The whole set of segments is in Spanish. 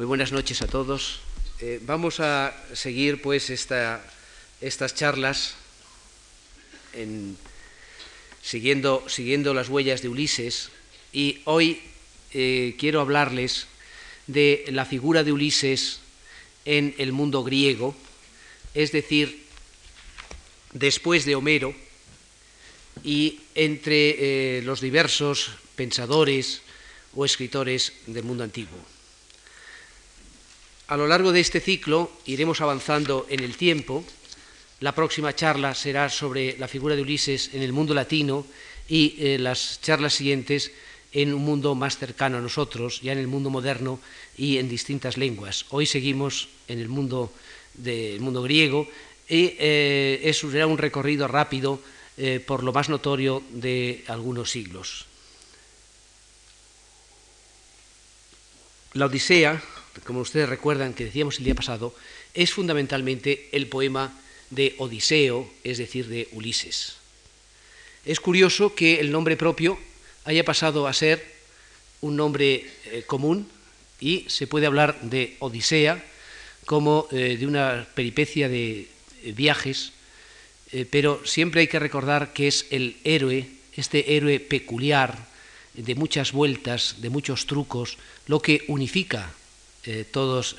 Muy buenas noches a todos. Eh, vamos a seguir pues esta, estas charlas en, siguiendo, siguiendo las huellas de Ulises y hoy eh, quiero hablarles de la figura de Ulises en el mundo griego, es decir, después de Homero y entre eh, los diversos pensadores o escritores del mundo antiguo. A lo largo de este ciclo iremos avanzando en el tiempo. La próxima charla será sobre la figura de Ulises en el mundo latino y eh, las charlas siguientes en un mundo más cercano a nosotros, ya en el mundo moderno y en distintas lenguas. Hoy seguimos en el mundo, mundo griego y eh, eso será un recorrido rápido eh, por lo más notorio de algunos siglos. La Odisea, como ustedes recuerdan que decíamos el día pasado, es fundamentalmente el poema de Odiseo, es decir, de Ulises. Es curioso que el nombre propio haya pasado a ser un nombre eh, común y se puede hablar de Odisea como eh, de una peripecia de eh, viajes, pero siempre hay que recordar que es el héroe, este héroe peculiar, de muchas vueltas, de muchos trucos, lo que unifica todos,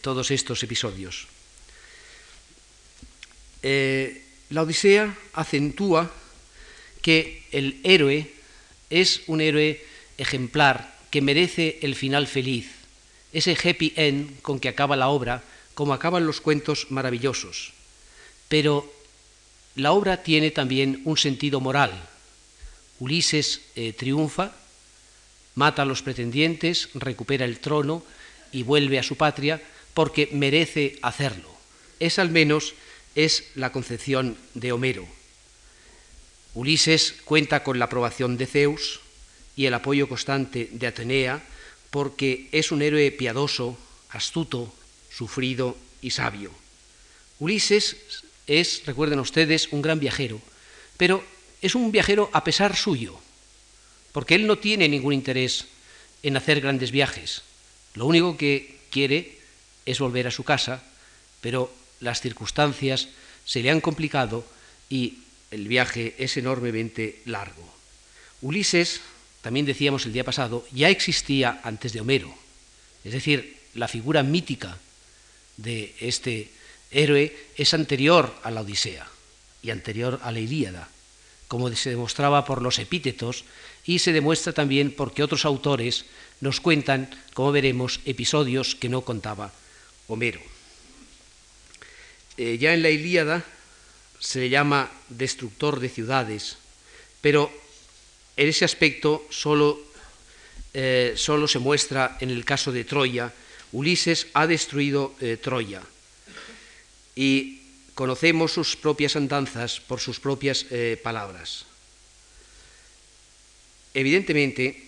todos, estos episodios. la Odisea acentúa que el héroe es un héroe ejemplar que merece el final feliz, ese happy end con que acaba la obra, como acaban los cuentos maravillosos. Pero la obra tiene también un sentido moral. Ulises eh, triunfa, mata a los pretendientes, recupera el trono y vuelve a su patria porque merece hacerlo. Es al menos es la concepción de Homero. Ulises cuenta con la aprobación de Zeus y el apoyo constante de Atenea porque es un héroe piadoso, astuto, sufrido y sabio. Ulises es, recuerden ustedes, un gran viajero, pero es un viajero a pesar suyo, porque él no tiene ningún interés en hacer grandes viajes. Lo único que quiere es volver a su casa, pero las circunstancias se le han complicado y el viaje es enormemente largo. Ulises, también decíamos el día pasado, ya existía antes de Homero. Es decir, la figura mítica de este héroe es anterior a la Odisea y anterior a la Ilíada, como se demostraba por los epítetos y se demuestra también porque otros autores nos cuentan, como veremos, episodios que no contaba Homero. Eh, ya en la Ilíada se le llama destructor de ciudades, pero en ese aspecto solo, eh, se muestra en el caso de Troya. Ulises ha destruido eh, Troya y conocemos sus propias andanzas por sus propias palabras. Evidentemente,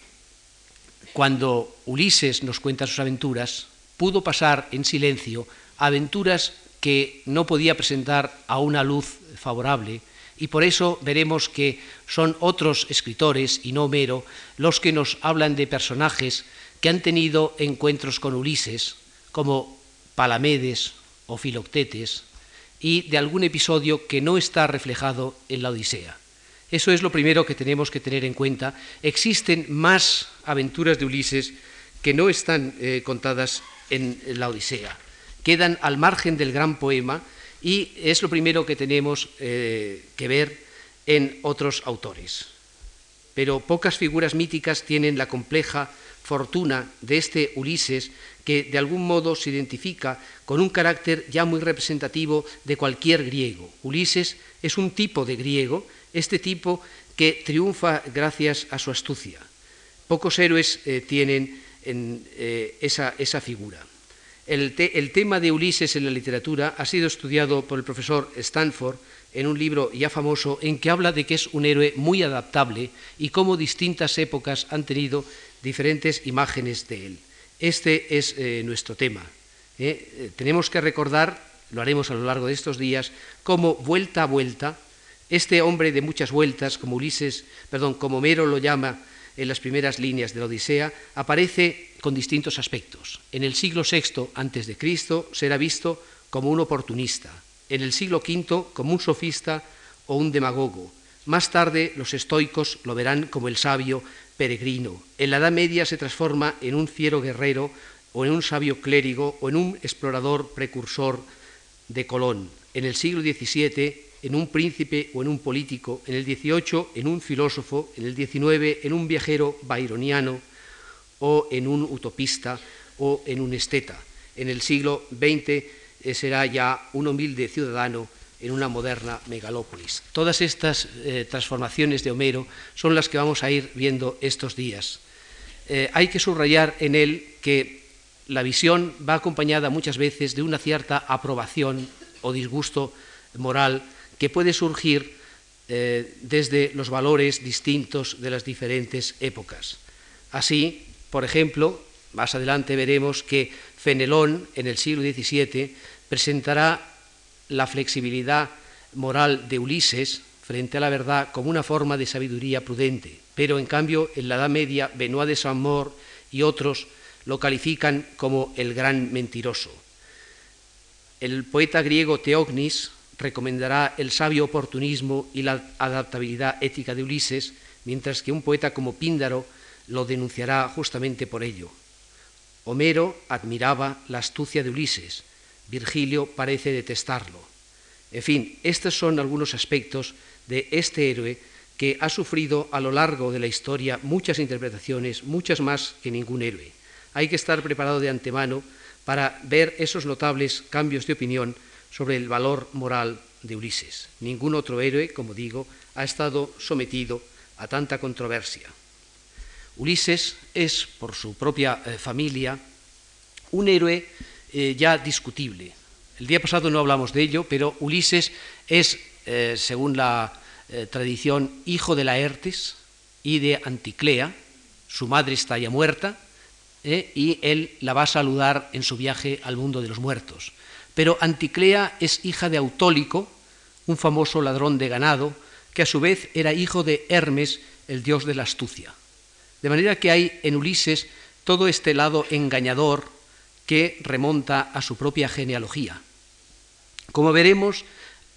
cuando Ulises nos cuenta sus aventuras, pudo pasar en silencio aventuras que no podía presentar a una luz favorable y por eso veremos que son otros escritores y no Homero los que nos hablan de personajes que han tenido encuentros con Ulises, como Palamedes o Filoctetes, y de algún episodio que no está reflejado en la Odisea. Eso es lo primero que tenemos que tener en cuenta. Existen más aventuras de Ulises que no están eh, contadas en la Odisea quedan al margen del gran poema y es lo primero que tenemos eh, que ver en otros autores. Pero pocas figuras míticas tienen la compleja fortuna de este Ulises que de algún modo se identifica con un carácter ya muy representativo de cualquier griego. Ulises es un tipo de griego, este tipo que triunfa gracias a su astucia. Pocos héroes eh, tienen eh, esa figura. El, tema de Ulises en la literatura ha sido estudiado por el profesor Stanford en un libro ya famoso en que habla de que es un héroe muy adaptable y cómo distintas épocas han tenido diferentes imágenes de él. Este es eh, nuestro tema. tenemos que recordar, lo haremos a lo largo de estos días, cómo vuelta a vuelta, este hombre de muchas vueltas, como Ulises, perdón, como Homero lo llama, en las primeras líneas de la Odisea, aparece con distintos aspectos. En el siglo VI a.C. será visto como un oportunista, en el siglo V como un sofista o un demagogo. Más tarde los estoicos lo verán como el sabio peregrino. En la Edad Media se transforma en un fiero guerrero o en un sabio clérigo o en un explorador precursor de Colón. En el siglo XVII en un príncipe o en un político, en el XVIII en un filósofo, en el XIX en un viajero byroniano o en un utopista o en un esteta. En el siglo XX eh, será ya un humilde ciudadano en una moderna megalópolis. Todas estas eh, transformaciones de Homero son las que vamos a ir viendo estos días. Eh, hay que subrayar en él que la visión va acompañada muchas veces de una cierta aprobación o disgusto moral que puede surgir eh, desde los valores distintos de las diferentes épocas. Así, por ejemplo, más adelante veremos que Fenelón en el siglo XVII presentará la flexibilidad moral de Ulises frente a la verdad como una forma de sabiduría prudente, pero en cambio en la Edad Media Benoit de Saint-Maur y otros lo califican como el gran mentiroso. El poeta griego Teognis recomendará el sabio oportunismo y la adaptabilidad ética de Ulises, mientras que un poeta como Píndaro lo denunciará justamente por ello. Homero admiraba la astucia de Ulises, Virgilio parece detestarlo. En fin, estos son algunos aspectos de este héroe que ha sufrido a lo largo de la historia muchas interpretaciones, muchas más que ningún héroe. Hay que estar preparado de antemano para ver esos notables cambios de opinión sobre el valor moral de Ulises. Ningún otro héroe, como digo, ha estado sometido a tanta controversia. Ulises es, por su propia eh, familia, un héroe eh, ya discutible. El día pasado no hablamos de ello, pero Ulises es, eh, según la tradición, hijo de Laertes y de Anticlea. Su madre está ya muerta y él la va a saludar en su viaje al mundo de los muertos. Pero Anticlea es hija de Autólico, un famoso ladrón de ganado, que a su vez era hijo de Hermes, el dios de la astucia. De manera que hay en Ulises todo este lado engañador que remonta a su propia genealogía. Como veremos,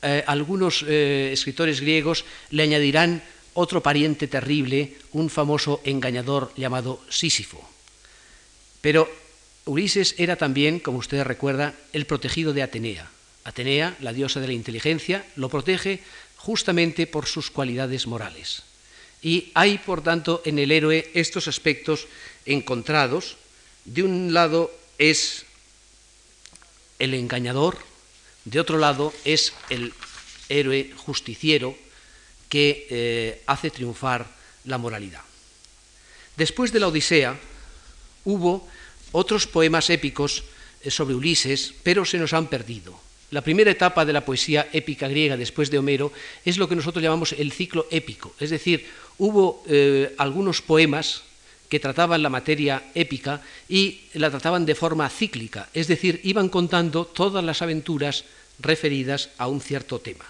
eh, algunos eh, escritores griegos le añadirán otro pariente terrible, un famoso engañador llamado Sísifo. Pero Ulises era también, como usted recuerda, el protegido de Atenea. Atenea, la diosa de la inteligencia, lo protege justamente por sus cualidades morales. Y hay, por tanto, en el héroe estos aspectos encontrados. De un lado es el engañador, de otro lado es el héroe justiciero que eh, hace triunfar la moralidad. Después de la Odisea hubo otros poemas épicos eh, sobre Ulises, pero se nos han perdido. La primera etapa de la poesía épica griega después de Homero es lo que nosotros llamamos el ciclo épico, es decir, hubo eh, algunos poemas que trataban la materia épica y la trataban de forma cíclica, es decir, iban contando todas las aventuras referidas a un cierto tema.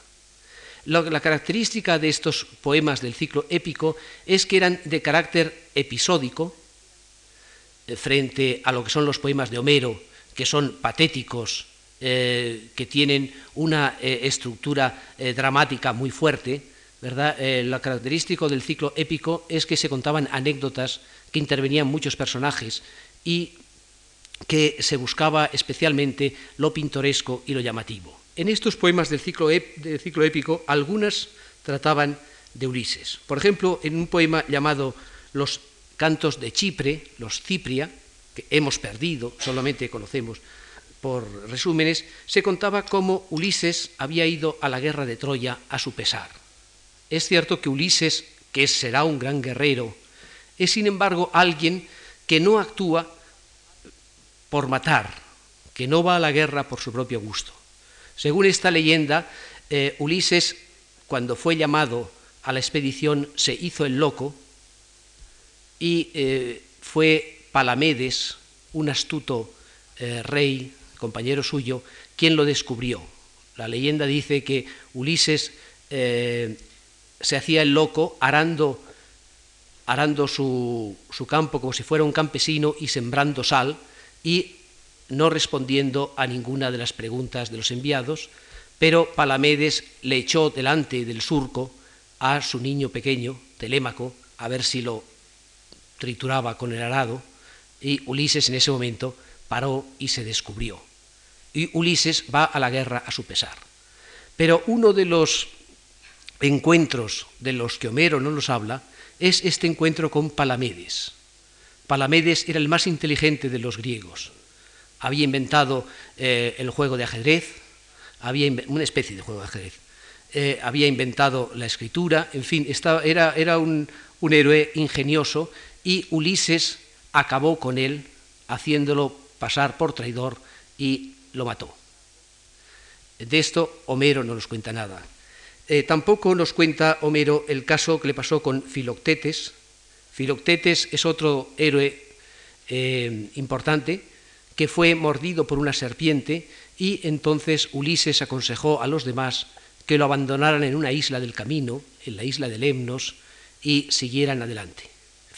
La, característica de estos poemas del ciclo épico es que eran de carácter episódico, frente a lo que son los poemas de Homero, que son patéticos, eh, que tienen una eh, estructura dramática muy fuerte, ¿verdad? lo característico del ciclo épico es que se contaban anécdotas, que intervenían muchos personajes y que se buscaba especialmente lo pintoresco y lo llamativo. En estos poemas del ciclo, del ciclo épico, algunas trataban de Ulises. Por ejemplo, en un poema llamado Los cantos de Chipre, los Cipria, que hemos perdido, solamente conocemos por resúmenes, se contaba cómo Ulises había ido a la guerra de Troya a su pesar. Es cierto que Ulises, que será un gran guerrero, es sin embargo alguien que no actúa por matar, que no va a la guerra por su propio gusto. Según esta leyenda, eh, Ulises, cuando fue llamado a la expedición, se hizo el loco y eh, fue Palamedes, un astuto eh, rey, compañero suyo, quien lo descubrió. La leyenda dice que Ulises eh, se hacía el loco arando arando su, su campo como si fuera un campesino y sembrando sal y no respondiendo a ninguna de las preguntas de los enviados, pero Palamedes le echó delante del surco a su niño pequeño, Telémaco, a ver si lo trituraba con el arado, y Ulises en ese momento paró y se descubrió. Y Ulises va a la guerra a su pesar. Pero uno de los encuentros de los que Homero no nos habla es este encuentro con Palamedes. Palamedes era el más inteligente de los griegos. Había inventado eh, el juego de ajedrez, había una especie de juego de ajedrez. Eh, había inventado la escritura, en fin, era, era un, un héroe ingenioso y Ulises acabó con él haciéndolo pasar por traidor y lo mató. De esto Homero no nos cuenta nada. Eh, tampoco nos cuenta Homero el caso que le pasó con Filoctetes. Filoctetes es otro héroe eh, importante que fue mordido por una serpiente y entonces Ulises aconsejó a los demás que lo abandonaran en una isla del camino, en la isla de Lemnos, y siguieran adelante.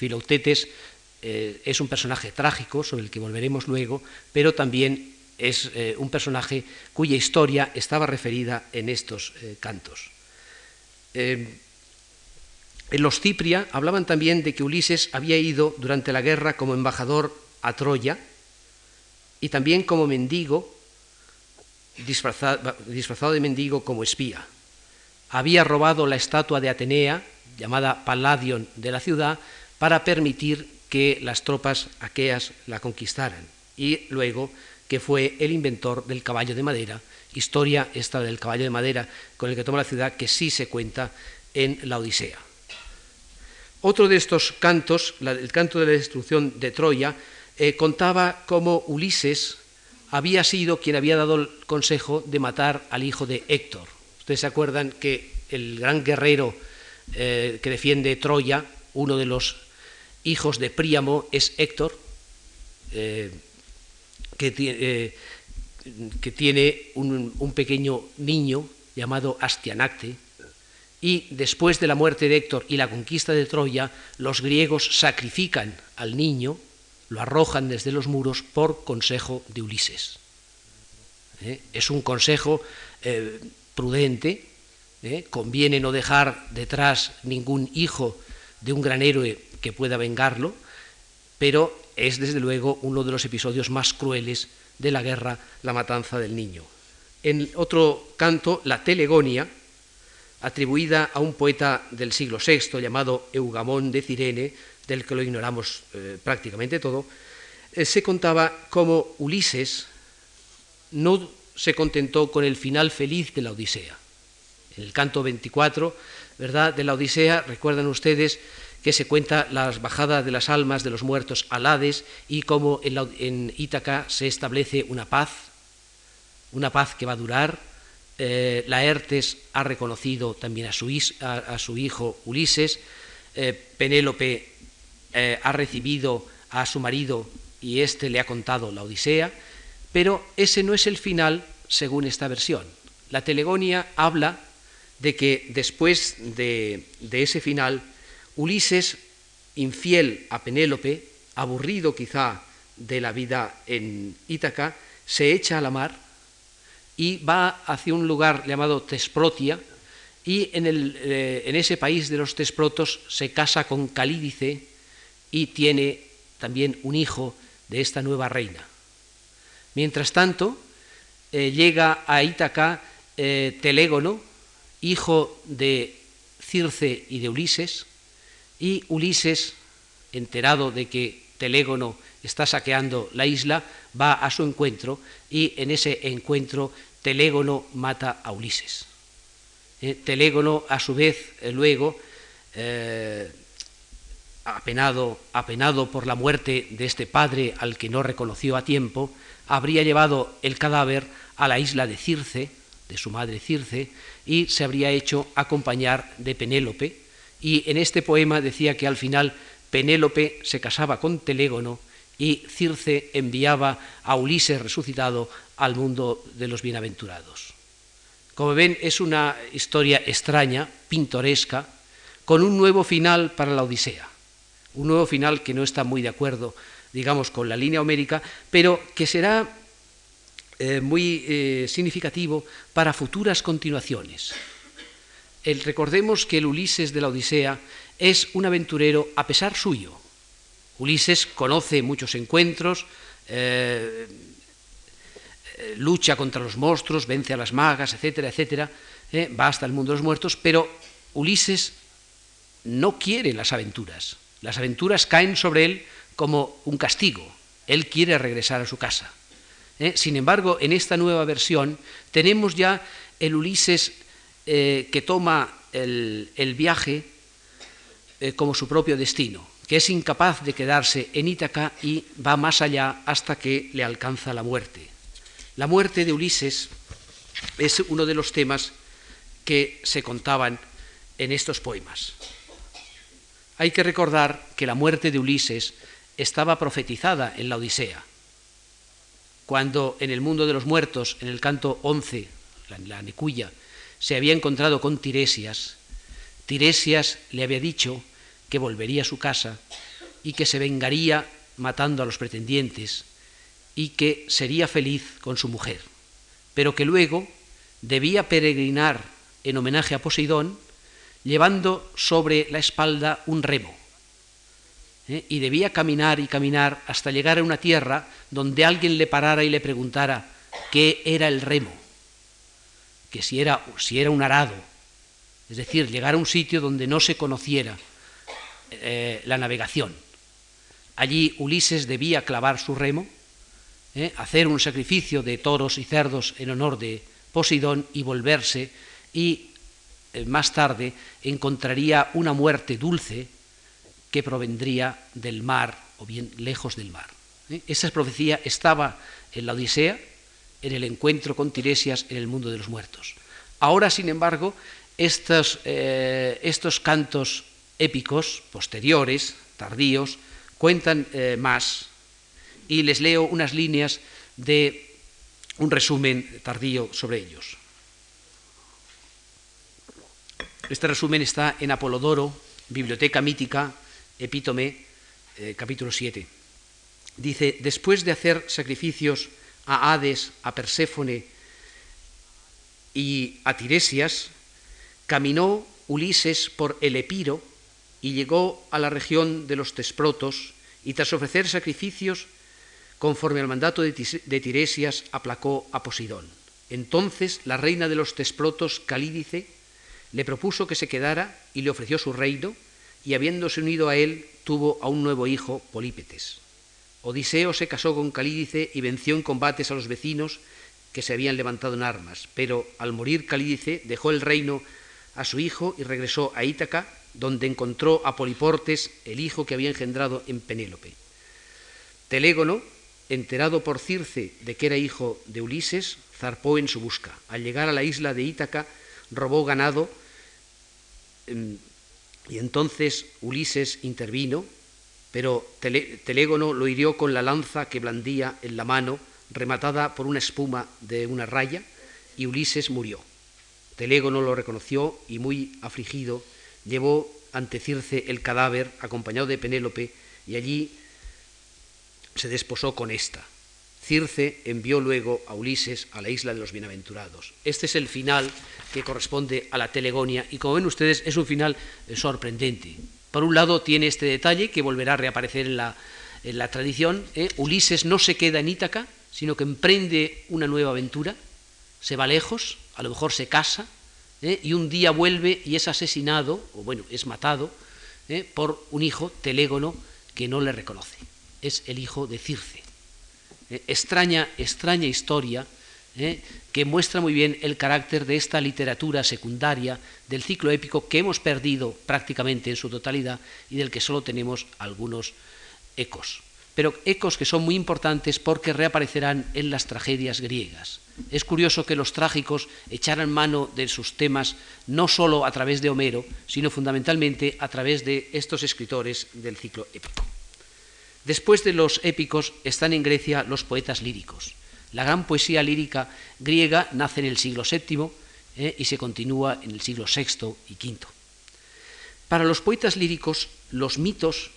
Filoctetes eh, es un personaje trágico sobre el que volveremos luego, pero también es un personaje cuya historia estaba referida en estos cantos. Eh, en los Cipria hablaban también de que Ulises había ido durante la guerra como embajador a Troya y también como mendigo, disfrazado, disfrazado de mendigo como espía. Había robado la estatua de Atenea, llamada Palladion, de la ciudad, para permitir que las tropas aqueas la conquistaran. Y luego que fue el inventor del caballo de madera historia esta del caballo de madera con el que toma la ciudad que sí se cuenta en la Odisea. Otro de estos cantos, el canto de la destrucción de Troya, eh, contaba cómo Ulises había sido quien había dado el consejo de matar al hijo de Héctor. Ustedes se acuerdan que el gran guerrero eh, que defiende Troya, uno de los hijos de Príamo, es Héctor, eh, que tiene que tiene un, pequeño niño llamado Astianacte, y después de la muerte de Héctor y la conquista de Troya, los griegos sacrifican al niño, lo arrojan desde los muros por consejo de Ulises. ¿Eh? Es un consejo eh, prudente, ¿eh? conviene no dejar detrás ningún hijo de un gran héroe que pueda vengarlo, pero es desde luego uno de los episodios más crueles de la guerra, la matanza del niño. En otro canto, la Telegonia, atribuida a un poeta del siglo VI llamado Eugamón de Cirene, del que lo ignoramos eh, prácticamente todo, eh, se contaba cómo Ulises no se contentó con el final feliz de la Odisea. En el canto 24 ¿verdad? de la Odisea, recuerdan ustedes que se cuenta las bajadas de las almas de los muertos al Hades y cómo en, Ítaca se establece una paz, una paz que va a durar. Eh, Laertes ha reconocido también a su, hijo Ulises, eh, Penélope eh, ha recibido a su marido y éste le ha contado la Odisea, pero ese no es el final según esta versión. La Telegonia habla de que después de ese final, Ulises, infiel a Penélope, aburrido quizá de la vida en Ítaca, se echa a la mar y va hacia un lugar llamado Tesprotia y en, eh, ese país de los Tesprotos se casa con Calídice y tiene también un hijo de esta nueva reina. Mientras tanto, eh, llega a Ítaca eh, Telégono, hijo de Circe y de Ulises, y Ulises, enterado de que Telégono está saqueando la isla, va a su encuentro y en ese encuentro Telégono mata a Ulises. Eh, Telégono, a su vez, eh, luego, eh, apenado, apenado por la muerte de este padre al que no reconoció a tiempo, habría llevado el cadáver a la isla de Circe, de su madre Circe, y se habría hecho acompañar de Penélope, y en este poema decía que al final Penélope se casaba con Telégono y Circe enviaba a Ulises resucitado al mundo de los bienaventurados. Como ven, es una historia extraña, pintoresca, con un nuevo final para la Odisea. un nuevo final que no está muy de acuerdo, digamos, con la línea homérica, pero que será eh, muy eh, significativo para futuras continuaciones. Recordemos que el Ulises de la Odisea es un aventurero a pesar suyo. Ulises conoce muchos encuentros, eh, lucha contra los monstruos, vence a las magas, etcétera, etcétera, va hasta el mundo de los muertos, pero Ulises no quiere las aventuras. Las aventuras caen sobre él como un castigo. Él quiere regresar a su casa. ¿eh? Sin embargo, en esta nueva versión tenemos ya el Ulises eh, que toma el, viaje eh, como su propio destino, que es incapaz de quedarse en Ítaca y va más allá hasta que le alcanza la muerte. La muerte de Ulises es uno de los temas que se contaban en estos poemas. Hay que recordar que la muerte de Ulises estaba profetizada en la Odisea. Cuando en el mundo de los muertos, en el canto 11, la, la se había encontrado con Tiresias, Tiresias le había dicho que volvería a su casa y que se vengaría matando a los pretendientes y que sería feliz con su mujer, pero que luego debía peregrinar en homenaje a Poseidón llevando sobre la espalda un remo. ¿eh? Y debía caminar y caminar hasta llegar a una tierra donde alguien le parara y le preguntara qué era el remo, que si era, si era un arado, es decir, llegar a un sitio donde no se conociera eh, la navegación. Allí Ulises debía clavar su remo, ¿eh? hacer un sacrificio de toros y cerdos en honor de Poseidón y volverse y eh, más tarde encontraría una muerte dulce que provendría del mar o bien lejos del mar. Esa profecía estaba en la Odisea, en el encuentro con Tiresias en el mundo de los muertos. Ahora, sin embargo, estos, eh, estos cantos épicos posteriores, tardíos, cuentan más y les leo unas líneas de un resumen tardío sobre ellos. Este resumen está en Apolodoro, Biblioteca Mítica, Epítome, eh, capítulo 7. Dice, después de hacer sacrificios a Hades, a Perséfone y a Tiresias, caminó Ulises por el Epiro y llegó a la región de los Tesprotos y tras ofrecer sacrificios, conforme al mandato de Tiresias, aplacó a Posidón. Entonces la reina de los Tesprotos, Calídice, le propuso que se quedara y le ofreció su reino, y habiéndose unido a él, tuvo a un nuevo hijo, Polípetes. Odiseo se casó con Calídice y venció en combates a los vecinos que se habían levantado en armas, pero al morir Calídice dejó el reino a su hijo y regresó a Ítaca, donde encontró a Poliportes, el hijo que había engendrado en Penélope. Telégono, enterado por Circe de que era hijo de Ulises, zarpó en su busca. Al llegar a la isla de Ítaca, robó ganado Em, y entonces Ulises intervino, pero Telégono lo hirió con la lanza que blandía en la mano, rematada por una espuma de una raya, y Ulises murió. Telégono lo reconoció y muy afligido llevó ante Circe el cadáver acompañado de Penélope y allí se desposó con ésta. Circe envió luego a Ulises a la isla de los bienaventurados. Este es el final que corresponde a la Telegonia y como ven ustedes es un final eh, sorprendente. Por un lado tiene este detalle que volverá a reaparecer en la, tradición. ¿eh? Ulises no se queda en Ítaca, sino que emprende una nueva aventura, se va lejos, a lo mejor se casa ¿eh? y un día vuelve y es asesinado, o bueno, es matado por un hijo, Telégono, que no le reconoce. Es el hijo de Circe. Eh, extraña, extraña historia eh, que muestra muy bien el carácter de esta literatura secundaria del ciclo épico que hemos perdido prácticamente en su totalidad y del que solo tenemos algunos ecos. Pero ecos que son muy importantes porque reaparecerán en las tragedias griegas. Es curioso que los trágicos echaran mano de sus temas no solo a través de Homero, sino fundamentalmente a través de estos escritores del ciclo épico. Después de los épicos están en Grecia los poetas líricos. La gran poesía lírica griega nace en el siglo VII eh, y se continúa en el siglo VI y V. Para los poetas líricos, los mitos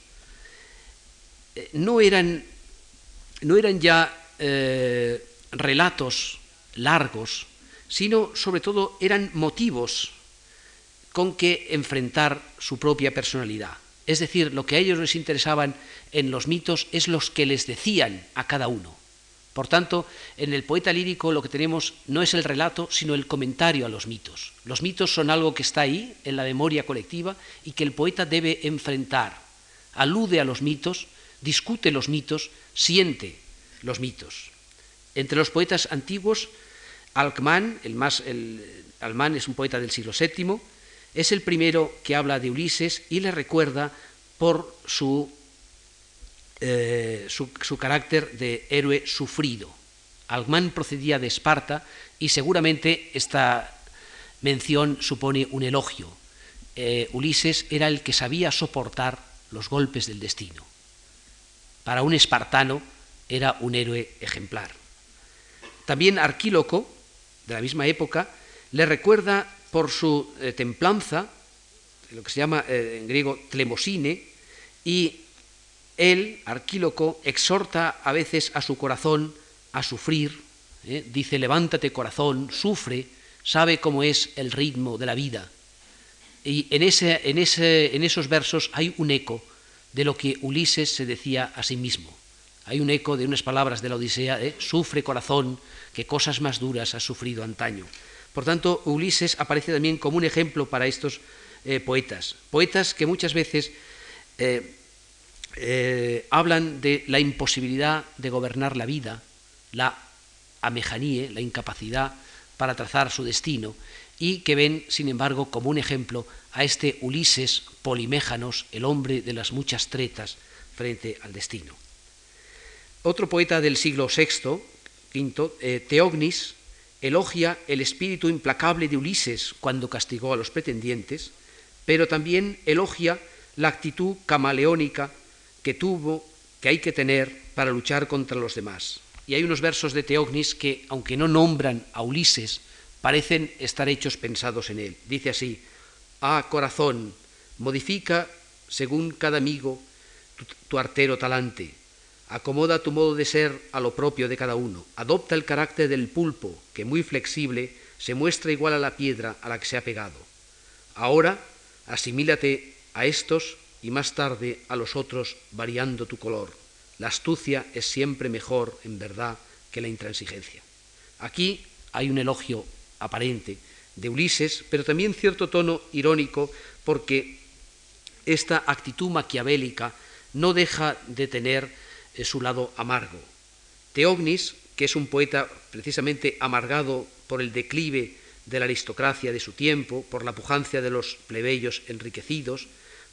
eh, no, eran, no eran ya eh, relatos largos, sino sobre todo eran motivos con que enfrentar su propia personalidad. Es decir, lo que a ellos les interesaban en los mitos es los que les decían a cada uno. Por tanto, en el poeta lírico lo que tenemos no es el relato, sino el comentario a los mitos. Los mitos son algo que está ahí, en la memoria colectiva, y que el poeta debe enfrentar. Alude a los mitos, discute los mitos, siente los mitos. Entre los poetas antiguos, Alcman, el más, el, Alman es un poeta del siglo VII, es el primero que habla de Ulises y le recuerda por su eh, su, carácter de héroe sufrido. Almán procedía de Esparta y seguramente esta mención supone un elogio. Eh, Ulises era el que sabía soportar los golpes del destino. Para un espartano era un héroe ejemplar. También Arquíloco, de la misma época, le recuerda por su eh, templanza, lo que se llama en griego tlemosine, y él, Arquíloco, exhorta a veces a su corazón a sufrir, ¿eh? dice, levántate corazón, sufre, sabe cómo es el ritmo de la vida. Y en, ese, en, ese, en esos versos hay un eco de lo que Ulises se decía a sí mismo. Hay un eco de unas palabras de la Odisea, ¿eh? sufre corazón, que cosas más duras has sufrido antaño. Por tanto, Ulises aparece también como un ejemplo para estos eh, poetas, poetas que muchas veces eh, hablan de la imposibilidad de gobernar la vida, la amejanie, la incapacidad para trazar su destino, y que ven, sin embargo, como un ejemplo a este Ulises Poliméjanos, el hombre de las muchas tretas frente al destino. Otro poeta del siglo VI, V, eh, Teognis, elogia el espíritu implacable de Ulises cuando castigó a los pretendientes, pero también elogia la actitud camaleónica que tuvo, que hay que tener para luchar contra los demás. Y hay unos versos de Teognis que, aunque no nombran a Ulises, parecen estar hechos pensados en él. Dice así, Ah, corazón, modifica según cada amigo tu, artero talante, acomoda tu modo de ser a lo propio de cada uno, adopta el carácter del pulpo, que muy flexible se muestra igual a la piedra a la que se ha pegado. Ahora, asimílate a estos y más tarde a los otros variando tu color. La astucia es siempre mejor, en verdad, que la intransigencia. Aquí hay un elogio aparente de Ulises, pero también cierto tono irónico, porque esta actitud maquiavélica no deja de tener eh, su lado amargo. Teognis, que es un poeta precisamente amargado por el declive de la aristocracia de su tiempo, por la pujancia de los plebeyos enriquecidos,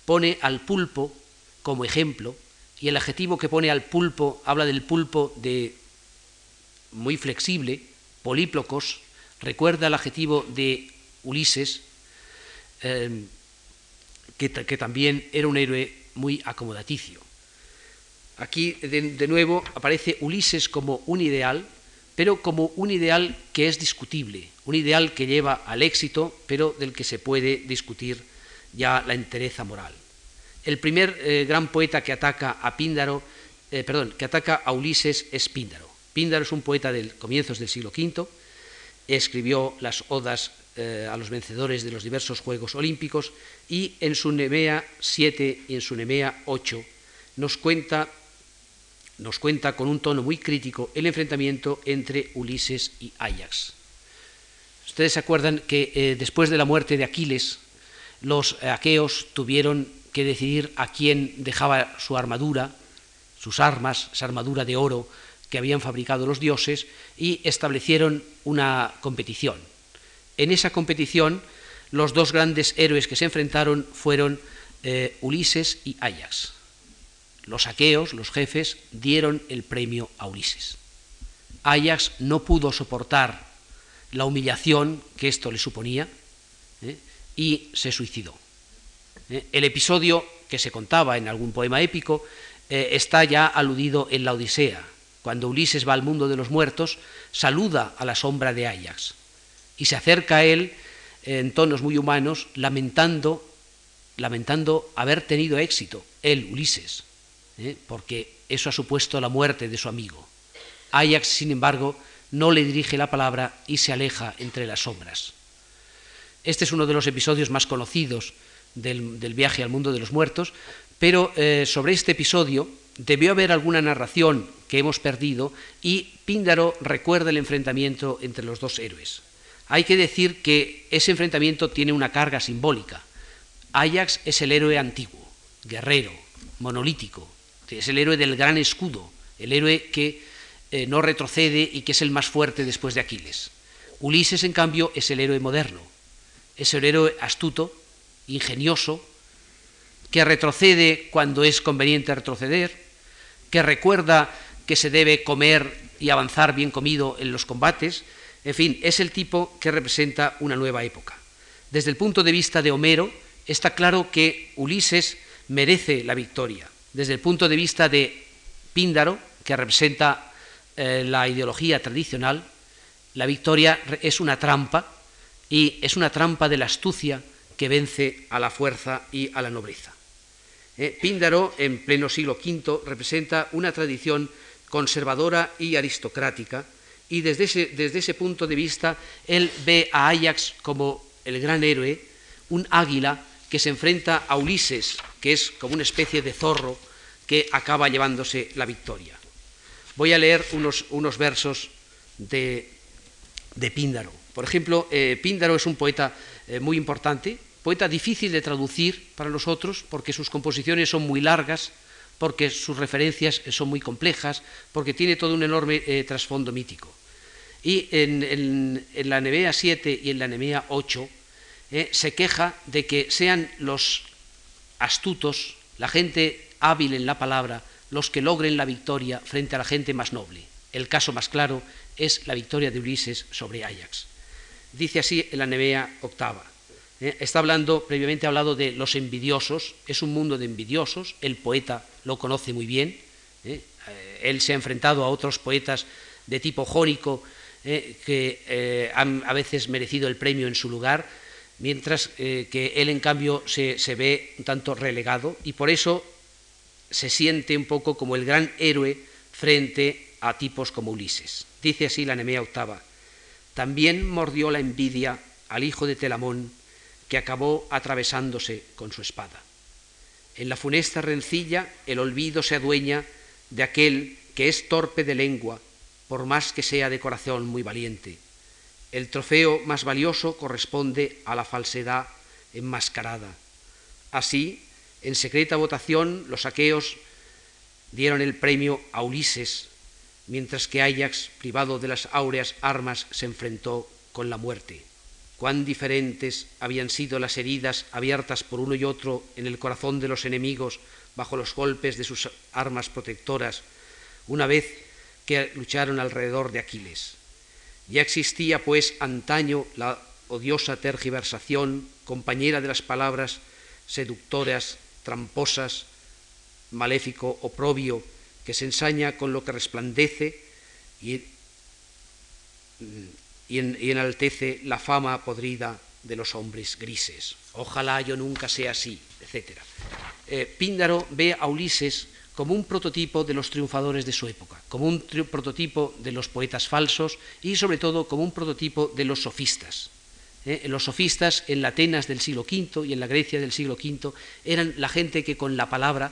pone al pulpo como ejemplo, y el adjetivo que pone al pulpo habla del pulpo de muy flexible, políplocos, recuerda el adjetivo de Ulises, em, que, también era un héroe muy acomodaticio. Aquí de nuevo aparece Ulises como un ideal, pero como un ideal que es discutible, un ideal que lleva al éxito, pero del que se puede discutir ya la entereza moral. El primer eh, gran poeta que ataca a Píndaro, eh, perdón, que ataca a Ulises es Píndaro. Píndaro es un poeta del comienzos del siglo V, escribió las odas eh, a los vencedores de los diversos Juegos Olímpicos y en su Nemea 7 y en su Nemea 8 nos cuenta, nos cuenta con un tono muy crítico el enfrentamiento entre Ulises y Ajax. Ustedes se acuerdan que después de la muerte de Aquiles, los aqueos tuvieron que decidir a quién dejaba su armadura, sus armas, esa armadura de oro que habían fabricado los dioses, y establecieron una competición. En esa competición, los dos grandes héroes que se enfrentaron fueron eh, Ulises y Ajax. Los aqueos, los jefes, dieron el premio a Ulises. Ajax no pudo soportar la humillación que esto le suponía. Y se suicidó. ¿eh? El episodio que se contaba en algún poema épico eh, está ya aludido en la Odisea. Cuando Ulises va al mundo de los muertos, saluda a la sombra de Ajax y se acerca a él en tonos muy humanos, lamentando, lamentando haber tenido éxito, él, Ulises, ¿eh? porque eso ha supuesto la muerte de su amigo. Ajax, sin embargo, no le dirige la palabra y se aleja entre las sombras. Este es uno de los episodios más conocidos del, viaje al mundo de los muertos, pero eh, sobre este episodio debió haber alguna narración que hemos perdido y Píndaro recuerda el enfrentamiento entre los dos héroes. Hay que decir que ese enfrentamiento tiene una carga simbólica. Ajax es el héroe antiguo, guerrero, monolítico, es el héroe del gran escudo, el héroe que eh, no retrocede y que es el más fuerte después de Aquiles. Ulises, en cambio, es el héroe moderno, es el héroe astuto, ingenioso, que retrocede cuando es conveniente retroceder, que recuerda que se debe comer y avanzar bien comido en los combates, en fin, es el tipo que representa una nueva época. Desde el punto de vista de Homero, está claro que Ulises merece la victoria. Desde el punto de vista de Píndaro, que representa eh, la ideología tradicional, la victoria es una trampa y es una trampa de la astucia que vence a la fuerza y a la nobleza. Eh, Píndaro, en pleno siglo V, representa una tradición conservadora y aristocrática, y desde ese, desde ese punto de vista él ve a Ajax como el gran héroe, un águila que se enfrenta a Ulises, que es como una especie de zorro que acaba llevándose la victoria. Voy a leer unos, unos versos de, de, Píndaro. Por ejemplo, eh, Píndaro es un poeta eh, muy importante, poeta difícil de traducir para nosotros porque sus composiciones son muy largas, porque sus referencias son muy complejas, porque tiene todo un enorme eh, trasfondo mítico. Y en, la Nemea 7 y en la Nemea 8 se queja de que sean los astutos, la gente hábil en la palabra, los que logren la victoria frente a la gente más noble. El caso más claro es la victoria de Ulises sobre Ajax. Dice así en la Nemea octava. ¿eh? Está hablando, previamente ha hablado de los envidiosos, es un mundo de envidiosos, el poeta lo conoce muy bien, ¿eh? Eh, él se ha enfrentado a otros poetas de tipo jónico que han a veces merecido el premio en su lugar, mientras que él en cambio se, se ve un tanto relegado y por eso se siente un poco como el gran héroe frente a tipos como Ulises. Dice así la Nemea octava. También mordió la envidia al hijo de Telamón, que acabó atravesándose con su espada. En la funesta rencilla el olvido se adueña de aquel que es torpe de lengua, por más que sea de corazón muy valiente. El trofeo más valioso corresponde a la falsedad enmascarada. Así, en secreta votación, los aqueos dieron el premio a Ulises, mientras que Ajax, privado de las áureas armas, se enfrentó con la muerte. Cuán diferentes habían sido las heridas abiertas por uno y otro en el corazón de los enemigos bajo los golpes de sus armas protectoras, una vez que lucharon alrededor de Aquiles. Ya existía, pues, antaño la odiosa tergiversación, compañera de las palabras seductoras tramposas, maléfico, oprobio, que se ensaña con lo que resplandece y, enaltece la fama podrida de los hombres grises. Ojalá yo nunca sea así, etc. Eh, Píndaro ve a Ulises como un prototipo de los triunfadores de su época, como un prototipo de los poetas falsos y sobre todo como un prototipo de los sofistas. ¿eh? los sofistas en la Atenas del siglo V y en la Grecia del siglo V eran la gente que con la palabra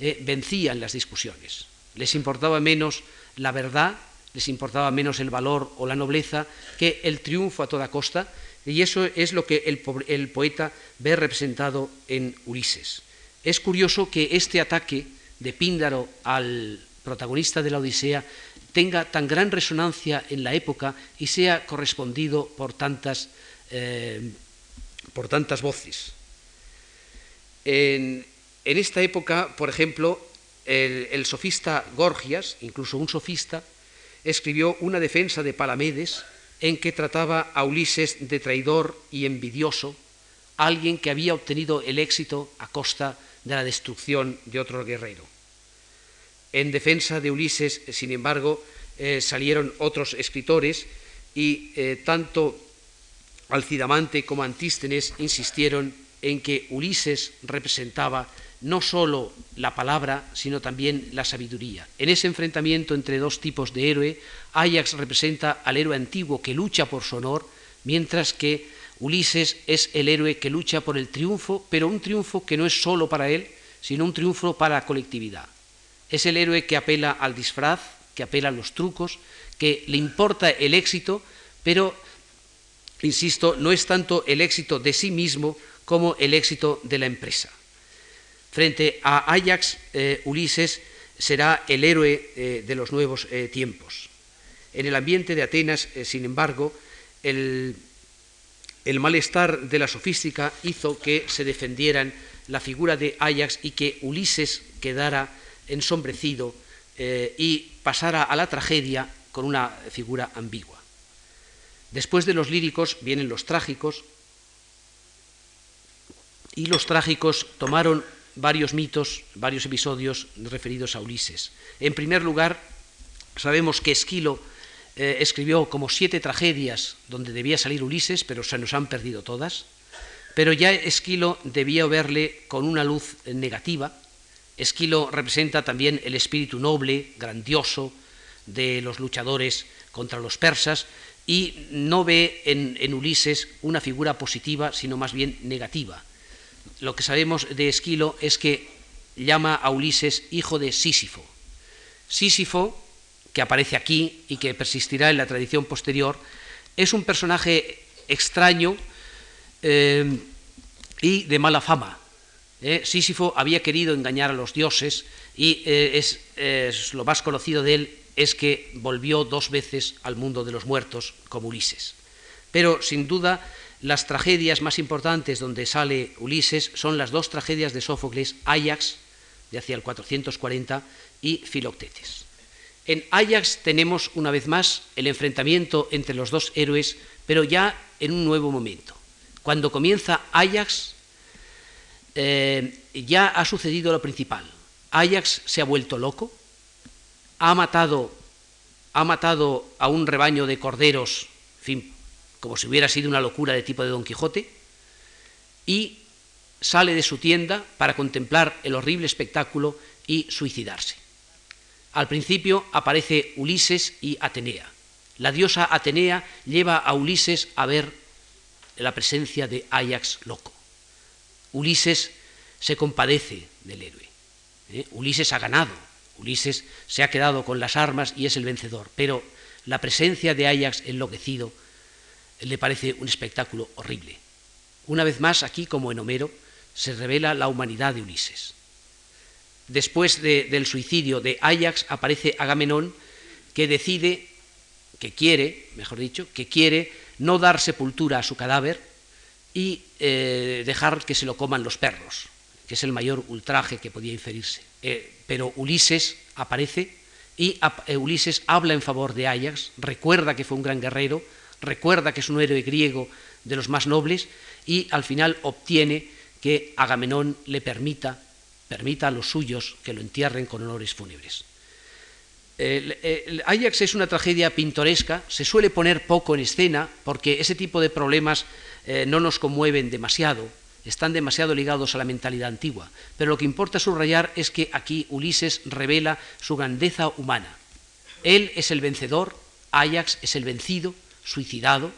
eh, vencían las discusiones. Les importaba menos la verdad, les importaba menos el valor o la nobleza que el triunfo a toda costa, y eso es lo que el, poeta ve representado en Ulises. Es curioso que este ataque de Píndaro al protagonista de la Odisea tenga tan gran resonancia en la época y sea correspondido por tantas, eh, por tantas voces. En, esta época, por ejemplo, el, sofista Gorgias, incluso un sofista, escribió una defensa de Palamedes en que trataba a Ulises de traidor y envidioso, alguien que había obtenido el éxito a costa de la destrucción de otro guerrero. En defensa de Ulises, sin embargo, eh, salieron otros escritores y eh, tanto Alcidamante como Antístenes insistieron en que Ulises representaba no solo la palabra, sino también la sabiduría. En ese enfrentamiento entre dos tipos de héroe, Ajax representa al héroe antiguo que lucha por su honor, mientras que Ulises es el héroe que lucha por el triunfo, pero un triunfo que no es solo para él, sino un triunfo para la colectividad. Es el héroe que apela al disfraz, que apela a los trucos, que le importa el éxito, pero, insisto, no es tanto el éxito de sí mismo como el éxito de la empresa. Frente a Ajax, eh, Ulises será el héroe eh, de los nuevos eh, tiempos. En el ambiente de Atenas, sin embargo, el, el, malestar de la sofística hizo que se defendieran la figura de Ajax y que Ulises quedara ensombrecido y pasara a la tragedia con una figura ambigua. Después de los líricos vienen los trágicos, y los trágicos tomaron varios mitos, varios episodios referidos a Ulises. En primer lugar, sabemos que Esquilo eh, escribió como siete tragedias donde debía salir Ulises, pero se nos han perdido todas. Pero ya Esquilo debía verle con una luz negativa. Esquilo representa también el espíritu noble, grandioso, de los luchadores contra los persas y no ve en Ulises una figura positiva, sino más bien negativa lo que sabemos de Esquilo es que llama a Ulises hijo de Sísifo. Sísifo, que aparece aquí y que persistirá en la tradición posterior, es un personaje extraño eh, y de mala fama. ¿eh? Sísifo había querido engañar a los dioses y eh, es, lo más conocido de él es que volvió dos veces al mundo de los muertos como Ulises. Pero sin duda las tragedias más importantes donde sale Ulises son las dos tragedias de Sófocles, Ajax, de hacia el 440, y Filoctetes. En Ajax tenemos una vez más el enfrentamiento entre los dos héroes, pero ya en un nuevo momento. Cuando comienza Ajax, eh, ya ha sucedido lo principal. Ajax se ha vuelto loco, ha matado, ha matado a un rebaño de corderos, fin, como si hubiera sido una locura de tipo de Don Quijote, y sale de su tienda para contemplar el horrible espectáculo y suicidarse. Al principio aparece Ulises y Atenea. La diosa Atenea lleva a Ulises a ver la presencia de Ajax loco. Ulises se compadece del héroe. ¿eh? Ulises ha ganado, Ulises se ha quedado con las armas y es el vencedor, pero la presencia de Ajax enloquecido le parece un espectáculo horrible. Una vez más, aquí como en Homero, se revela la humanidad de Ulises. Después del suicidio de Ajax aparece Agamenón, que decide, que quiere, mejor dicho, que quiere no dar sepultura a su cadáver y eh, dejar que se lo coman los perros, que es el mayor ultraje que podía inferirse. Eh, pero Ulises aparece y eh, Ulises habla en favor de Ajax, recuerda que fue un gran guerrero, recuerda que es un héroe griego de los más nobles y al final obtiene que Agamenón le permita, permita a los suyos que lo entierren con honores fúnebres. El, Ajax es una tragedia pintoresca, se suele poner poco en escena porque ese tipo de problemas eh, no nos conmueven demasiado, están demasiado ligados a la mentalidad antigua. Pero lo que importa subrayar es que aquí Ulises revela su grandeza humana. Él es el vencedor, Ajax es el vencido, suicidado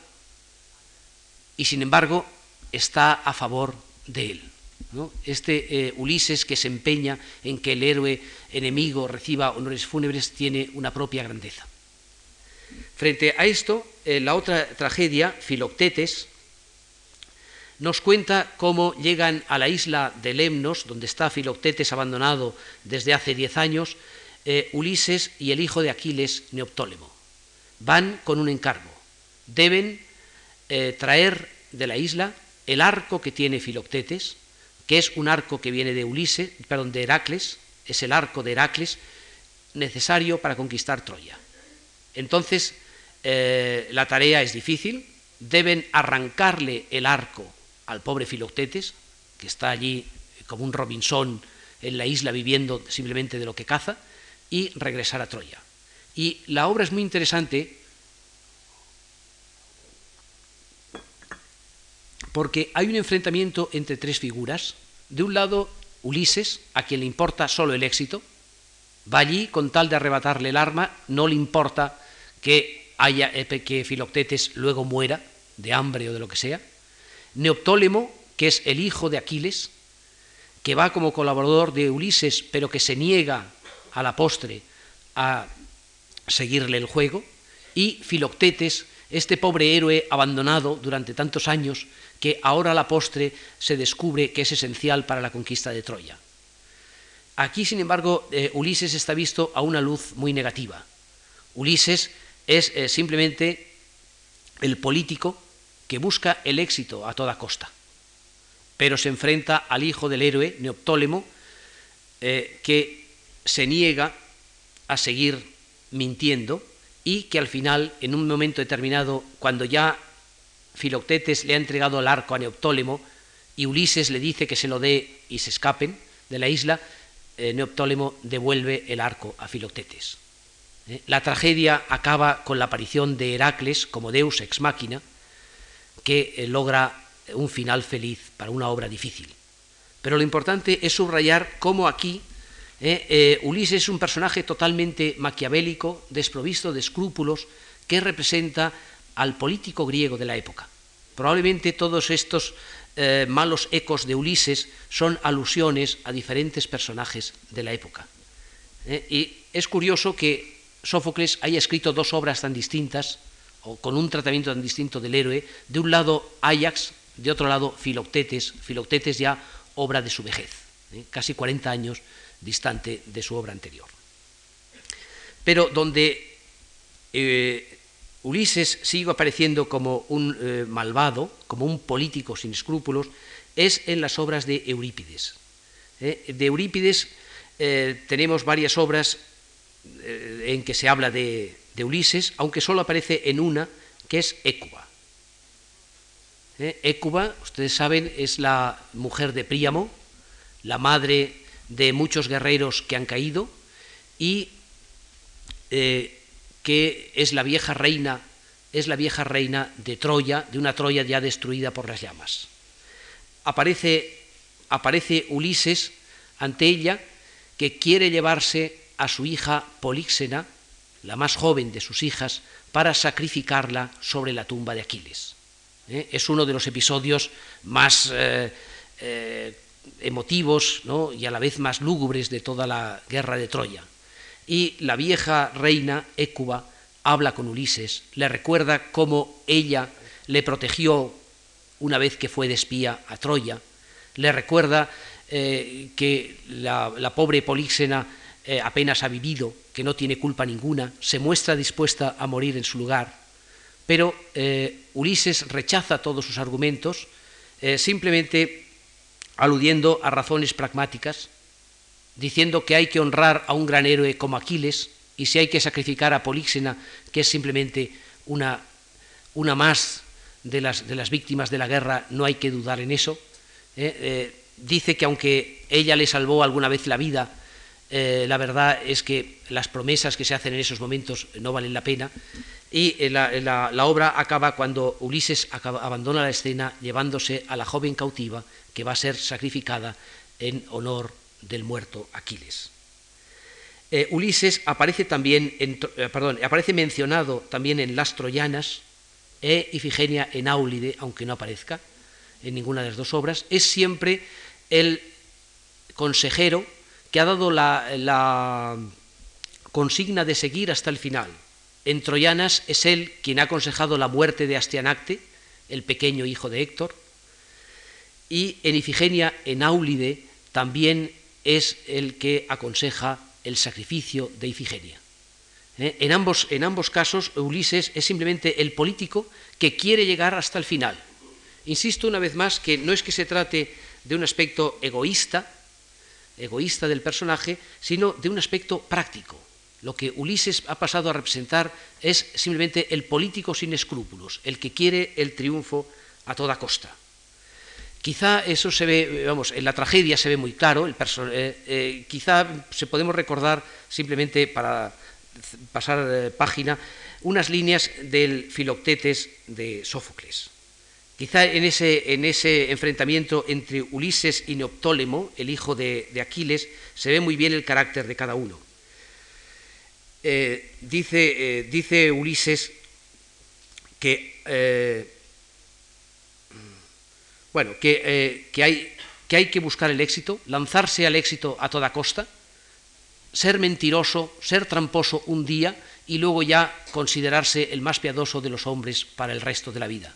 y sin embargo está a favor de él. Este eh, Ulises que se empeña en que el héroe enemigo reciba honores fúnebres tiene una propia grandeza. Frente a esto, eh, la otra tragedia, Filoctetes, nos cuenta cómo llegan a la isla de Lemnos, donde está Filoctetes abandonado desde hace diez años, eh, Ulises y el hijo de Aquiles, Neoptólemo. Van con un encargo deben eh, traer de la isla el arco que tiene Filoctetes, que es un arco que viene de Ulises, perdón, de Heracles, es el arco de Heracles necesario para conquistar Troya. Entonces, eh, la tarea es difícil, deben arrancarle el arco al pobre Filoctetes, que está allí como un Robinson en la isla viviendo simplemente de lo que caza, y regresar a Troya. Y la obra es muy interesante porque hay un enfrentamiento entre tres figuras. De un lado Ulises, a quien le importa solo el éxito, va allí con tal de arrebatarle el arma, no le importa que, haya, eh, que Filoctetes luego muera de hambre o de lo que sea. Neoptólemo, que es el hijo de Aquiles, que va como colaborador de Ulises, pero que se niega a la postre a seguirle el juego, y Filoctetes, este pobre héroe abandonado durante tantos años, que ahora a la postre se descubre que es esencial para la conquista de Troya. Aquí, sin embargo, eh, Ulises está visto a una luz muy negativa. Ulises es eh, simplemente el político que busca el éxito a toda costa, pero se enfrenta al hijo del héroe, Neoptólemo, eh, que se niega a seguir mintiendo y que al final, en un momento determinado, cuando ya Filoctetes le ha entregado el arco a Neoptólemo y Ulises le dice que se lo dé y se escapen de la isla, eh, Neoptólemo devuelve el arco a Filoctetes. Eh, la tragedia acaba con la aparición de Heracles como Deus ex machina, que eh, logra un final feliz para una obra difícil. Pero lo importante es subrayar cómo aquí Ulises es un personaje totalmente maquiavélico, desprovisto de escrúpulos, que representa al político griego de la época. Probablemente todos estos eh, malos ecos de Ulises son alusiones a diferentes personajes de la época. Eh, y es curioso que Sófocles haya escrito dos obras tan distintas, o con un tratamiento tan distinto del héroe, de un lado Ajax, de otro lado Filoctetes, Filoctetes ya obra de su vejez, eh, casi 40 años distante de su obra anterior. Pero donde Ulises sigue apareciendo como un eh, malvado, como un político sin escrúpulos, es en las obras de Eurípides. ¿eh? De Eurípides eh, tenemos varias obras en que se habla de, Ulises, aunque solo aparece en una, que es Écuba. Écuba, ustedes saben, es la mujer de Príamo, la madre de muchos guerreros que han caído y que es la vieja reina, es la vieja reina de Troya, de una Troya ya destruida por las llamas. Aparece, aparece Ulises ante ella que quiere llevarse a su hija Políxena, la más joven de sus hijas, para sacrificarla sobre la tumba de Aquiles. ¿Eh? Es uno de los episodios más eh, eh, emotivos y a la vez más lúgubres de toda la guerra de Troya y la vieja reina Écuba habla con Ulises, le recuerda cómo ella le protegió una vez que fue de espía a Troya, le recuerda eh, que la, pobre Políxena eh, apenas ha vivido, que no tiene culpa ninguna, se muestra dispuesta a morir en su lugar, pero eh, Ulises rechaza todos sus argumentos, simplemente aludiendo a razones pragmáticas, diciendo que hay que honrar a un gran héroe como Aquiles y si hay que sacrificar a Políxena, que es simplemente una, una más de las, de las, víctimas de la guerra, no hay que dudar en eso. ¿eh? Eh, dice que aunque ella le salvó alguna vez la vida, eh, la verdad es que las promesas que se hacen en esos momentos no valen la pena. Y la, la, obra acaba cuando Ulises abandona la escena llevándose a la joven cautiva que va a ser sacrificada en honor del muerto Aquiles. Eh, Ulises aparece también, en, eh, perdón, aparece mencionado también en las Troyanas e Ifigenia en Áulide, aunque no aparezca en ninguna de las dos obras, es siempre el consejero que ha dado la, la consigna de seguir hasta el final. En Troyanas es él quien ha aconsejado la muerte de Astianacte, el pequeño hijo de Héctor, y en Ifigenia en Áulide también es el que aconseja el sacrificio de Ifigenia. ¿Eh? En, ambos, en ambos casos, Ulises es simplemente el político que quiere llegar hasta el final. Insisto una vez más que no es que se trate de un aspecto egoísta, egoísta del personaje, sino de un aspecto práctico. Lo que Ulises ha pasado a representar es simplemente el político sin escrúpulos, el que quiere el triunfo a toda costa. Quizá eso se ve, vamos, en la tragedia se ve muy claro, eh, eh, quizá se podemos recordar simplemente para pasar página unas líneas del Filoctetes de Sófocles, Quizá en ese, en ese, enfrentamiento entre Ulises y Neoptólemo, el hijo de, Aquiles, se ve muy bien el carácter de cada uno. Eh, dice, eh, dice, Ulises que, eh, bueno, que, hay, que hay que buscar el éxito, lanzarse al éxito a toda costa, ser mentiroso, ser tramposo un día y luego ya considerarse el más piadoso de los hombres para el resto de la vida.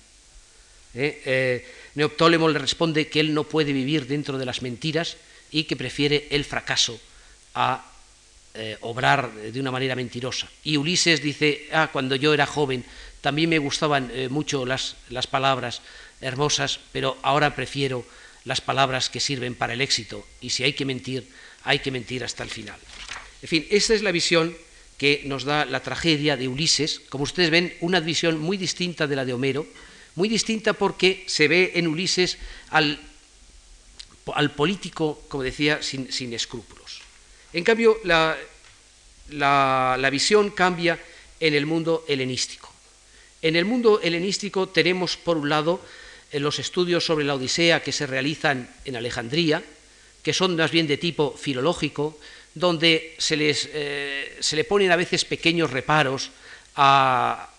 ¿Eh? Eh, Neoptólemo le responde que él no puede vivir dentro de las mentiras y que prefiere el fracaso a eh, obrar de una manera mentirosa. Y Ulises dice, ah, cuando yo era joven también me gustaban mucho las, las palabras hermosas, pero ahora prefiero las palabras que sirven para el éxito y si hay que mentir, hay que mentir hasta el final. En fin, esta es la visión que nos da la tragedia de Ulises. Como ustedes ven, una visión muy distinta de la de Homero, muy distinta porque se ve en Ulises al, al político, como decía, sin, escrúpulos. En cambio, la, la, visión cambia en el mundo helenístico. En el mundo helenístico tenemos, por un lado, eh, los estudios sobre la Odisea que se realizan en Alejandría, que son más bien de tipo filológico, donde se, les, eh, se le ponen a veces pequeños reparos a,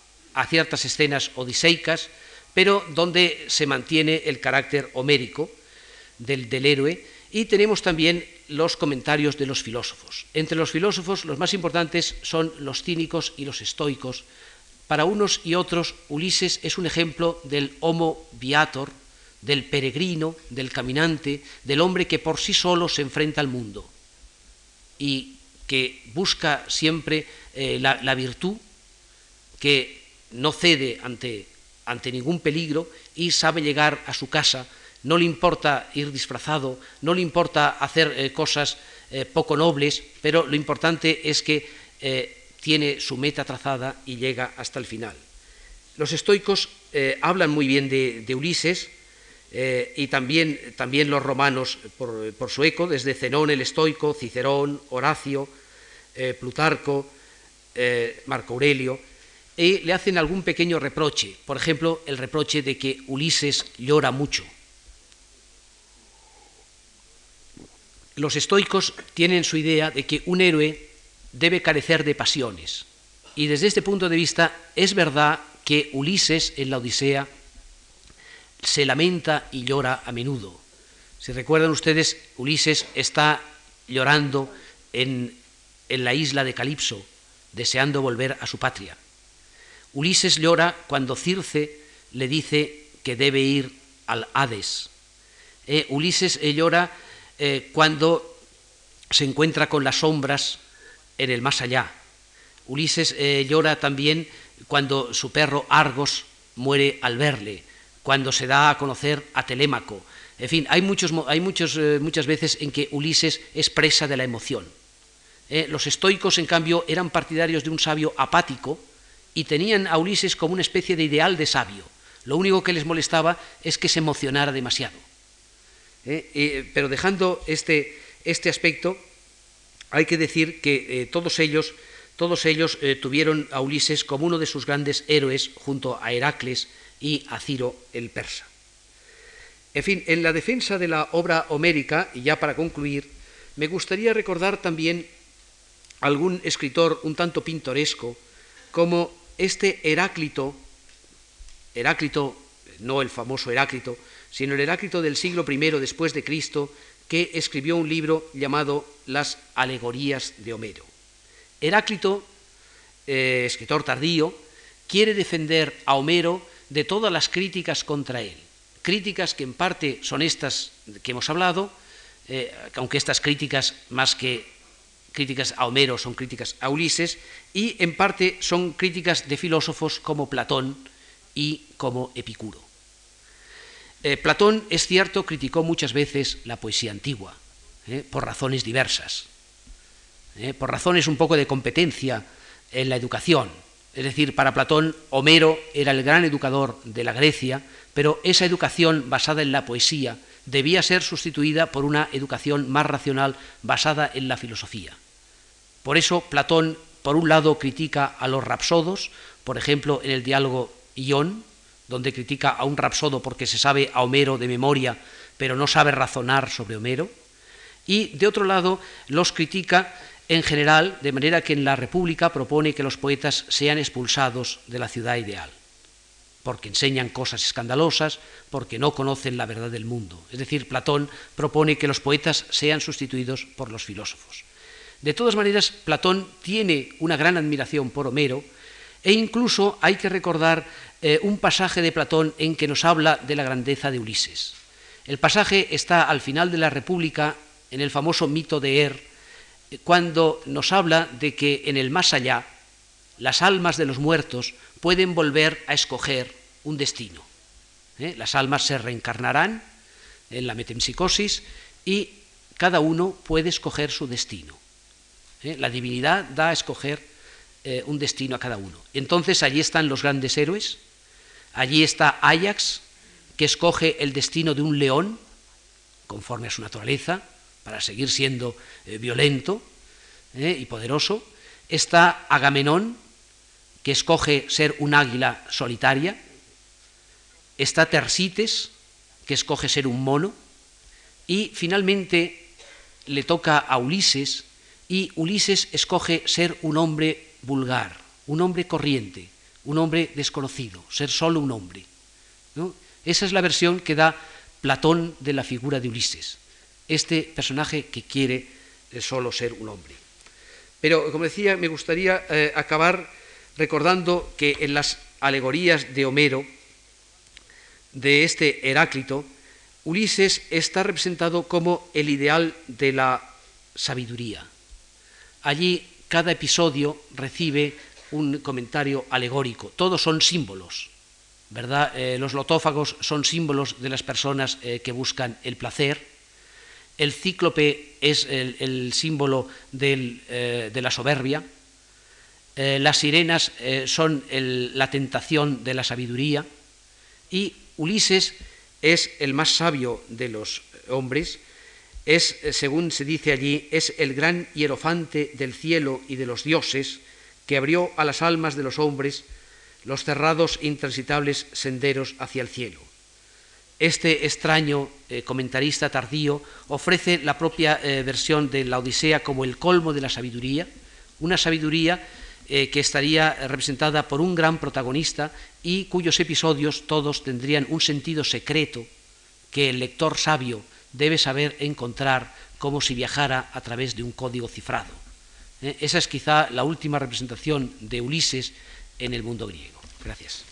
ciertas escenas odiseicas, pero donde se mantiene el carácter homérico del, del héroe, y tenemos también los comentarios de los filósofos. Entre los filósofos los más importantes son los cínicos y los estoicos. Para unos y otros, Ulises es un ejemplo del homo viator, del peregrino, del caminante, del hombre que por sí solo se enfrenta al mundo y que busca siempre eh, la, virtud, que no cede ante, ante ningún peligro y sabe llegar a su casa, no le importa ir disfrazado, no le importa hacer eh, cosas eh, poco nobles, pero lo importante es que tiene su meta trazada y llega hasta el final. Los estoicos hablan muy bien de Ulises, eh, y también, también, los romanos por, su eco, desde Zenón el estoico, Cicerón, Horacio, eh, Plutarco, eh, Marco Aurelio, y le hacen algún pequeño reproche, por ejemplo, el reproche de que Ulises llora mucho. Los estoicos tienen su idea de que un héroe debe carecer de pasiones, y desde este punto de vista es verdad que Ulises en la Odisea se lamenta y llora a menudo. Si recuerdan ustedes, Ulises está llorando en, la isla de Calipso, deseando volver a su patria. Ulises llora cuando Circe le dice que debe ir al Hades. Eh, Ulises eh, llora eh, cuando se encuentra con las sombras en el más allá. Ulises llora también cuando su perro Argos muere al verle cuando se da a conocer a Telémaco. En fin, hay, muchos, hay muchos, eh, muchas veces en que Ulises es presa de la emoción. Eh, los estoicos, en cambio, eran partidarios de un sabio apático y tenían a Ulises como una especie de ideal de sabio. Lo único que les molestaba es que se emocionara demasiado. Eh, pero dejando este, este, aspecto, hay que decir que todos ellos, todos ellos tuvieron a Ulises como uno de sus grandes héroes junto a Heracles y a Ciro el persa. En fin, en la defensa de la obra homérica, y ya para concluir, me gustaría recordar también algún escritor un tanto pintoresco como este Heráclito, Heráclito, no el famoso Heráclito, sino el Heráclito del siglo I después de Cristo, que escribió un libro llamado Las Alegorías de Homero. Heráclito, eh, escritor tardío, quiere defender a Homero de todas las críticas contra él. Críticas que en parte son estas que hemos hablado, eh, aunque estas críticas, más que críticas a Homero, son críticas a Ulises, y en parte son críticas de filósofos como Platón y como Epicuro. Eh, Platón, es cierto, criticó muchas veces la poesía antigua, eh, por razones diversas, por razones un poco de competencia en la educación, es decir, para Platón, Homero era el gran educador de la Grecia, pero esa educación basada en la poesía debía ser sustituida por una educación más racional basada en la filosofía. Por eso Platón, por un lado, critica a los rapsodos, por ejemplo, en el diálogo Ión, donde critica a un rapsodo porque se sabe a Homero de memoria, pero no sabe razonar sobre Homero. Y de otro lado, los critica en general, de manera que en la República propone que los poetas sean expulsados de la ciudad ideal, porque enseñan cosas escandalosas, porque no conocen la verdad del mundo. Es decir, Platón propone que los poetas sean sustituidos por los filósofos. De todas maneras, Platón tiene una gran admiración por Homero e incluso hay que recordar eh, un pasaje de Platón en que nos habla de la grandeza de Ulises. El pasaje está al final de la República en el famoso mito de Er, cuando nos habla de que en el más allá las almas de los muertos pueden volver a escoger un destino. ¿eh? Las almas se reencarnarán en la metempsicosis y cada uno puede escoger su destino. ¿eh? La divinidad da a escoger un destino a cada uno. Entonces allí están los grandes héroes, allí está Ajax, que escoge el destino de un león, conforme a su naturaleza, para seguir siendo eh, violento eh, y poderoso. Está Agamenón, que escoge ser un águila solitaria. Está Tersites, que escoge ser un mono. Y finalmente le toca a Ulises, y Ulises escoge ser un hombre vulgar, un hombre corriente, un hombre desconocido, ser solo un hombre. Esa es la versión que da Platón de la figura de Ulises este personaje que quiere eh, solo ser un hombre. Pero, como decía, me gustaría eh, acabar recordando que en las alegorías de Homero, de este Heráclito, Ulises está representado como el ideal de la sabiduría. Allí cada episodio recibe un comentario alegórico, todos son símbolos, ¿verdad? Eh, los lotófagos son símbolos de las personas que buscan el placer, el cíclope es el, símbolo eh, de la soberbia, eh, las sirenas eh, son la tentación de la sabiduría. Y Ulises es el más sabio de los hombres, es, según se dice allí, es el gran hierofante del cielo y de los dioses que abrió a las almas de los hombres los cerrados e intransitables senderos hacia el cielo. Este extraño eh, comentarista tardío ofrece la propia eh, versión de la Odisea como el colmo de la sabiduría, una sabiduría eh, que estaría representada por un gran protagonista y cuyos episodios todos tendrían un sentido secreto que el lector sabio debe saber encontrar como si viajara a través de un código cifrado. Esa es quizá la última representación de Ulises en el mundo griego. Gracias.